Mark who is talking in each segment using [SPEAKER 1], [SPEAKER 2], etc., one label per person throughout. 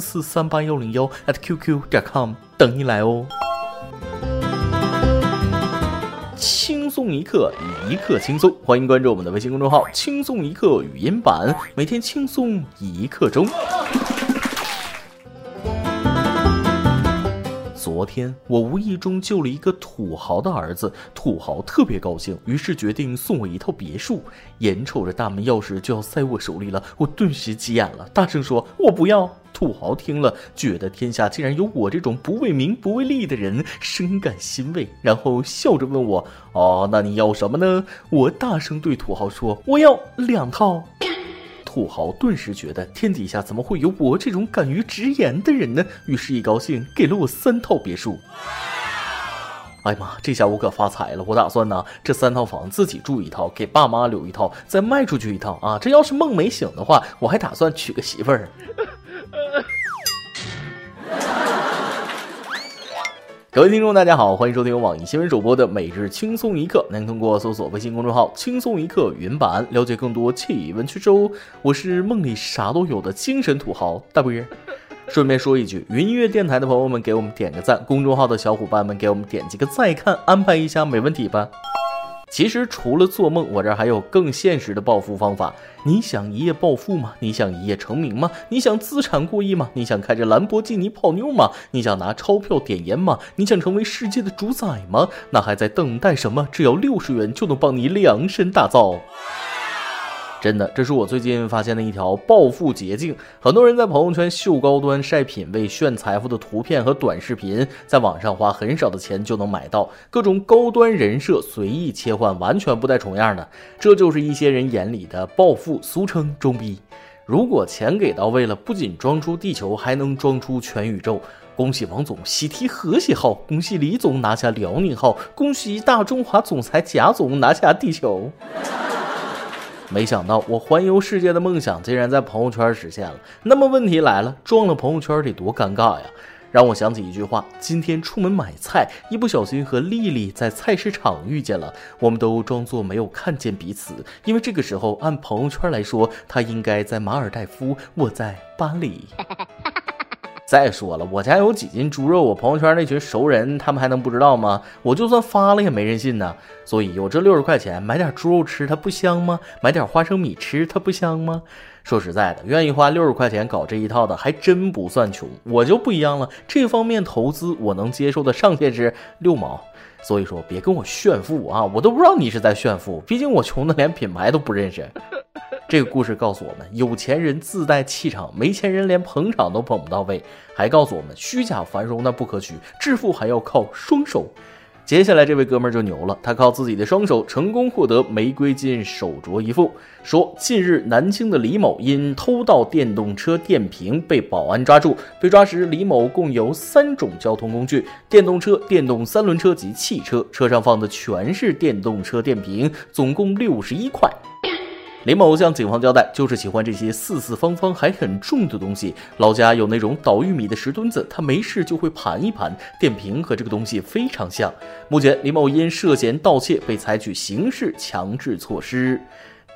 [SPEAKER 1] 四三八幺零幺 at qq 点 com 等你来哦。轻松一刻，一刻轻松，欢迎关注我们的微信公众号“轻松一刻语音版”，每天轻松一刻钟。昨天我无意中救了一个土豪的儿子，土豪特别高兴，于是决定送我一套别墅。眼瞅着大门钥匙就要塞我手里了，我顿时急眼了，大声说：“我不要！”土豪听了，觉得天下竟然有我这种不为名不为利的人，深感欣慰，然后笑着问我：“哦，那你要什么呢？”我大声对土豪说：“我要两套。”土豪顿时觉得天底下怎么会有我这种敢于直言的人呢？于是，一高兴给了我三套别墅。哎呀妈，这下我可发财了！我打算呢，这三套房自己住一套，给爸妈留一套，再卖出去一套啊！这要是梦没醒的话，我还打算娶个媳妇儿。各位听众，大家好，欢迎收听由网易新闻主播的每日轻松一刻。您通过搜索微信公众号“轻松一刻”云版了解更多气温趣事哦。我是梦里啥都有的精神土豪大波。顺便说一句，云音乐电台的朋友们给我们点个赞，公众号的小伙伴们给我们点几个再看，安排一下没问题吧？其实除了做梦，我这还有更现实的暴富方法。你想一夜暴富吗？你想一夜成名吗？你想资产过亿吗？你想开着兰博基尼泡妞吗？你想拿钞票点烟吗？你想成为世界的主宰吗？那还在等待什么？只要六十元就能帮你量身打造。真的，这是我最近发现的一条暴富捷径。很多人在朋友圈秀高端、晒品味、炫财富的图片和短视频，在网上花很少的钱就能买到各种高端人设，随意切换，完全不带重样的。这就是一些人眼里的暴富，俗称装逼。如果钱给到位了，不仅装出地球，还能装出全宇宙。恭喜王总喜提和谐号，恭喜李总拿下辽宁号，恭喜大中华总裁贾总拿下地球。没想到我环游世界的梦想竟然在朋友圈实现了。那么问题来了，撞了朋友圈得多尴尬呀！让我想起一句话：今天出门买菜，一不小心和丽丽在菜市场遇见了，我们都装作没有看见彼此，因为这个时候按朋友圈来说，她应该在马尔代夫，我在巴黎。再说了，我家有几斤猪肉，我朋友圈那群熟人他们还能不知道吗？我就算发了也没人信呢。所以有这六十块钱买点猪肉吃，它不香吗？买点花生米吃，它不香吗？说实在的，愿意花六十块钱搞这一套的还真不算穷。我就不一样了，这方面投资我能接受的上限是六毛。所以说别跟我炫富啊，我都不知道你是在炫富，毕竟我穷的连品牌都不认识。这个故事告诉我们，有钱人自带气场，没钱人连捧场都捧不到位。还告诉我们，虚假繁荣那不可取，致富还要靠双手。接下来这位哥们儿就牛了，他靠自己的双手成功获得玫瑰金手镯一副。说近日南京的李某因偷盗电动车电瓶被保安抓住，被抓时李某共有三种交通工具：电动车、电动三轮车及汽车，车上放的全是电动车电瓶，总共六十一块。李某向警方交代，就是喜欢这些四四方方还很重的东西。老家有那种捣玉米的石墩子，他没事就会盘一盘。电瓶和这个东西非常像。目前，李某因涉嫌盗窃被采取刑事强制措施。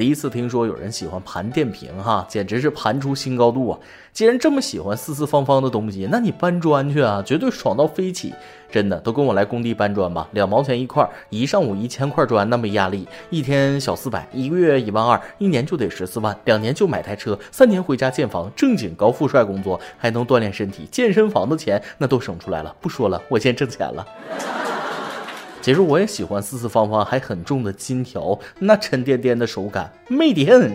[SPEAKER 1] 第一次听说有人喜欢盘电瓶，哈，简直是盘出新高度啊！既然这么喜欢四四方方的东西，那你搬砖去啊，绝对爽到飞起！真的，都跟我来工地搬砖吧，两毛钱一块，一上午一千块砖，那没压力，一天小四百，一个月一万二，一年就得十四万，两年就买台车，三年回家建房，正经高富帅工作，还能锻炼身体，健身房的钱那都省出来了。不说了，我先挣钱了。其实我也喜欢四四方方还很重的金条，那沉甸甸的手感美的很。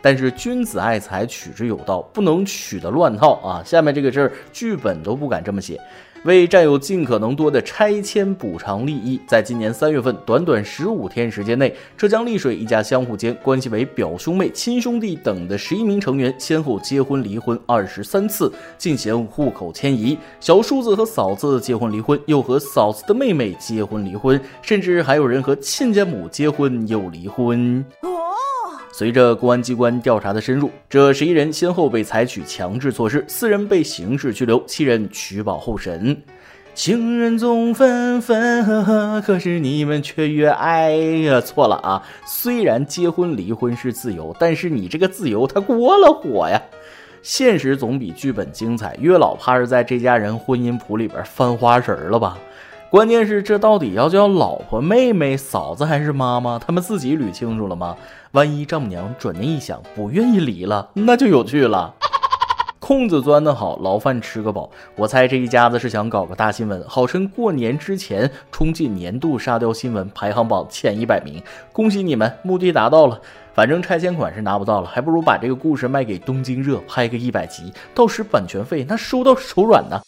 [SPEAKER 1] 但是君子爱财，取之有道，不能取的乱套啊！下面这个字儿，剧本都不敢这么写。为占有尽可能多的拆迁补偿利益，在今年三月份短短十五天时间内，浙江丽水一家相互间关系为表兄妹、亲兄弟等的十一名成员，先后结婚离婚二十三次，进行户口迁移。小叔子和嫂子结婚离婚，又和嫂子的妹妹结婚离婚，甚至还有人和亲家母结婚又离婚。随着公安机关调查的深入，这十一人先后被采取强制措施，四人被刑事拘留，七人取保候审。情人总分分合合，可是你们却越爱呀！错了啊！虽然结婚离婚是自由，但是你这个自由它过了火呀！现实总比剧本精彩，月老怕是在这家人婚姻谱里边翻花绳了吧？关键是这到底要叫老婆、妹妹、嫂子还是妈妈？他们自己捋清楚了吗？万一丈母娘转念一想，不愿意离了，那就有趣了。空子钻得好，牢饭吃个饱。我猜这一家子是想搞个大新闻，好趁过年之前冲进年度沙雕新闻排行榜前一百名。恭喜你们，目的达到了。反正拆迁款是拿不到了，还不如把这个故事卖给东京热，拍个一百集，到时版权费那收到手软呢。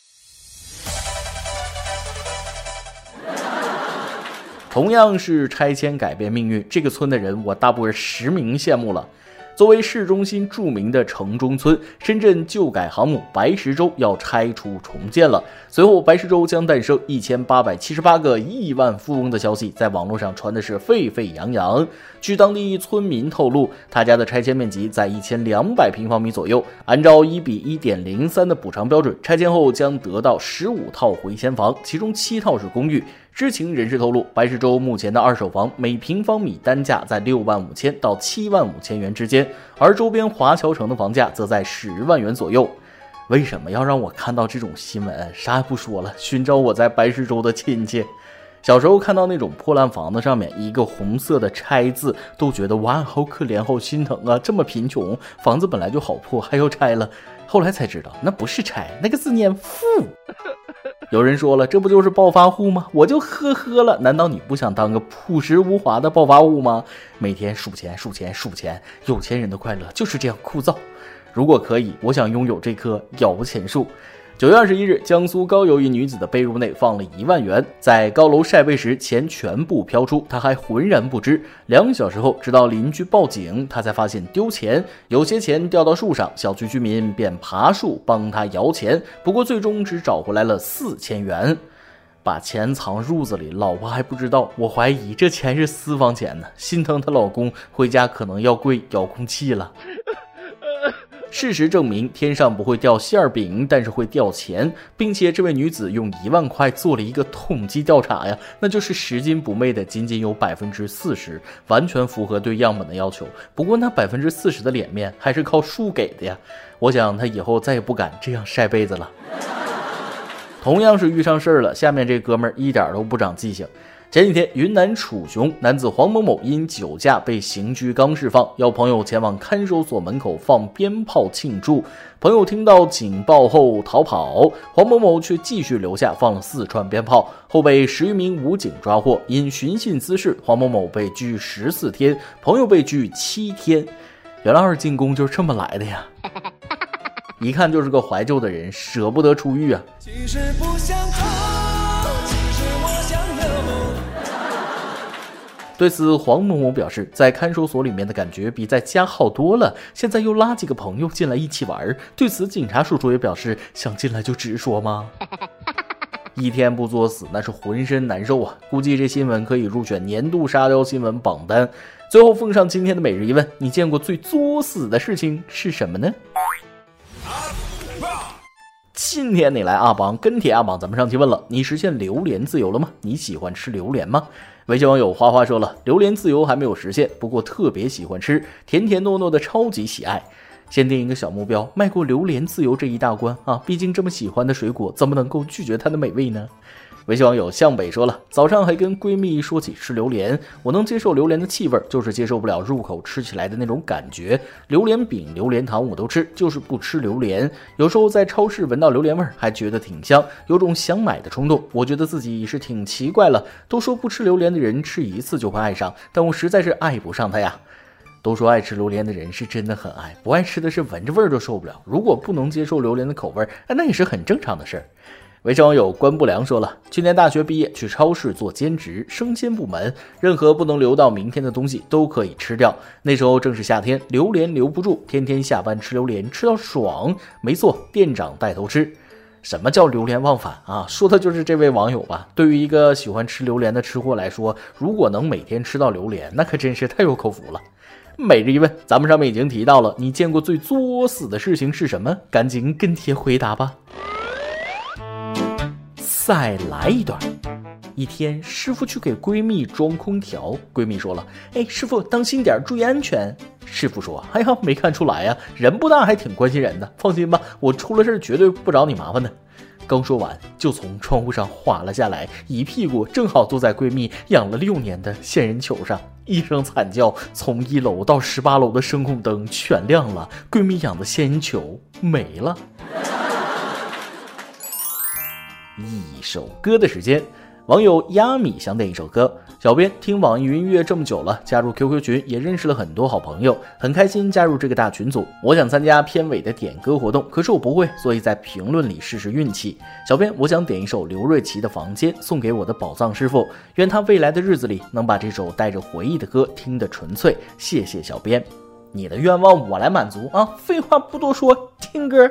[SPEAKER 1] 同样是拆迁改变命运，这个村的人我大部分实名羡慕了。作为市中心著名的城中村，深圳旧改航母白石洲要拆除重建了。随后，白石洲将诞生一千八百七十八个亿万富翁的消息在网络上传的是沸沸扬扬。据当地村民透露，他家的拆迁面积在一千两百平方米左右，按照一比一点零三的补偿标准，拆迁后将得到十五套回迁房，其中七套是公寓。知情人士透露，白石洲目前的二手房每平方米单价在六万五千到七万五千元之间，而周边华侨城的房价则在十万元左右。为什么要让我看到这种新闻？啥也不说了，寻找我在白石洲的亲戚。小时候看到那种破烂房子上面一个红色的“拆”字，都觉得哇，好可怜，好心疼啊！这么贫穷，房子本来就好破，还要拆了。后来才知道，那不是拆，那个字念“富”。有人说了，这不就是暴发户吗？我就呵呵了。难道你不想当个朴实无华的暴发户吗？每天数钱数钱数钱，有钱人的快乐就是这样枯燥。如果可以，我想拥有这棵摇钱树。九月二十一日，江苏高邮一女子的被褥内放了一万元，在高楼晒被时，钱全部飘出，她还浑然不知。两小时后，直到邻居报警，她才发现丢钱，有些钱掉到树上，小区居民便爬树帮她摇钱，不过最终只找回来了四千元。把钱藏褥子里，老婆还不知道。我怀疑这钱是私房钱呢，心疼她老公，回家可能要跪遥控器了。事实证明，天上不会掉馅儿饼，但是会掉钱，并且这位女子用一万块做了一个统计调查呀，那就是拾金不昧的仅仅有百分之四十，完全符合对样本的要求。不过那百分之四十的脸面还是靠树给的呀，我想他以后再也不敢这样晒被子了。同样是遇上事儿了，下面这哥们儿一点都不长记性。前几天，云南楚雄男子黄某某因酒驾被刑拘刚释放，要朋友前往看守所门口放鞭炮庆祝。朋友听到警报后逃跑，黄某某却继续留下放了四串鞭炮，后被十余名武警抓获。因寻衅滋事，黄某某被拘十四天，朋友被拘七天。原来二进宫就是这么来的呀！一看就是个怀旧的人，舍不得出狱啊。其实不想对此，黄某某表示，在看守所里面的感觉比在家好多了。现在又拉几个朋友进来一起玩。对此，警察叔叔也表示，想进来就直说吗？一天不作死，那是浑身难受啊！估计这新闻可以入选年度沙雕新闻榜单。最后奉上今天的每日一问：你见过最作死的事情是什么呢？今天你来阿榜跟帖阿榜，咱们上期问了，你实现榴莲自由了吗？你喜欢吃榴莲吗？微信网友花花说了，榴莲自由还没有实现，不过特别喜欢吃，甜甜糯糯的，超级喜爱。先定一个小目标，迈过榴莲自由这一大关啊！毕竟这么喜欢的水果，怎么能够拒绝它的美味呢？微信网友向北说了，早上还跟闺蜜说起吃榴莲，我能接受榴莲的气味，就是接受不了入口吃起来的那种感觉。榴莲饼、榴莲糖我都吃，就是不吃榴莲。有时候在超市闻到榴莲味儿，还觉得挺香，有种想买的冲动。我觉得自己是挺奇怪了。都说不吃榴莲的人吃一次就会爱上，但我实在是爱不上它呀。都说爱吃榴莲的人是真的很爱，不爱吃的是闻着味儿都受不了。如果不能接受榴莲的口味儿，那也是很正常的事儿。围城网友关不良说了，去年大学毕业去超市做兼职，生鲜部门，任何不能留到明天的东西都可以吃掉。那时候正是夏天，榴莲留不住，天天下班吃榴莲，吃到爽。没错，店长带头吃。什么叫流连忘返啊？说的就是这位网友吧。对于一个喜欢吃榴莲的吃货来说，如果能每天吃到榴莲，那可真是太有口福了。每日一问，咱们上面已经提到了，你见过最作死的事情是什么？赶紧跟帖回答吧。再来一段。一天，师傅去给闺蜜装空调，闺蜜说了：“哎，师傅当心点，注意安全。”师傅说：“哎呀，没看出来呀，人不大还挺关心人的。放心吧，我出了事绝对不找你麻烦的。”刚说完，就从窗户上滑了下来，一屁股正好坐在闺蜜养了六年的仙人球上，一声惨叫，从一楼到十八楼的声控灯全亮了，闺蜜养的仙人球没了。一首歌的时间，网友亚米想点一首歌。小编听网易云音乐这么久了，加入 QQ 群也认识了很多好朋友，很开心加入这个大群组。我想参加片尾的点歌活动，可是我不会，所以在评论里试试运气。小编，我想点一首刘瑞琦的《房间》，送给我的宝藏师傅，愿他未来的日子里能把这首带着回忆的歌听得纯粹。谢谢小编，你的愿望我来满足啊！废话不多说，听歌。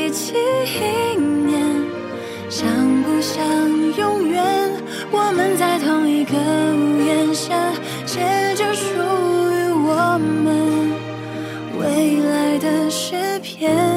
[SPEAKER 2] 起一年，像不像永远？我们在同一个屋檐下，写着属于我们未来的诗篇。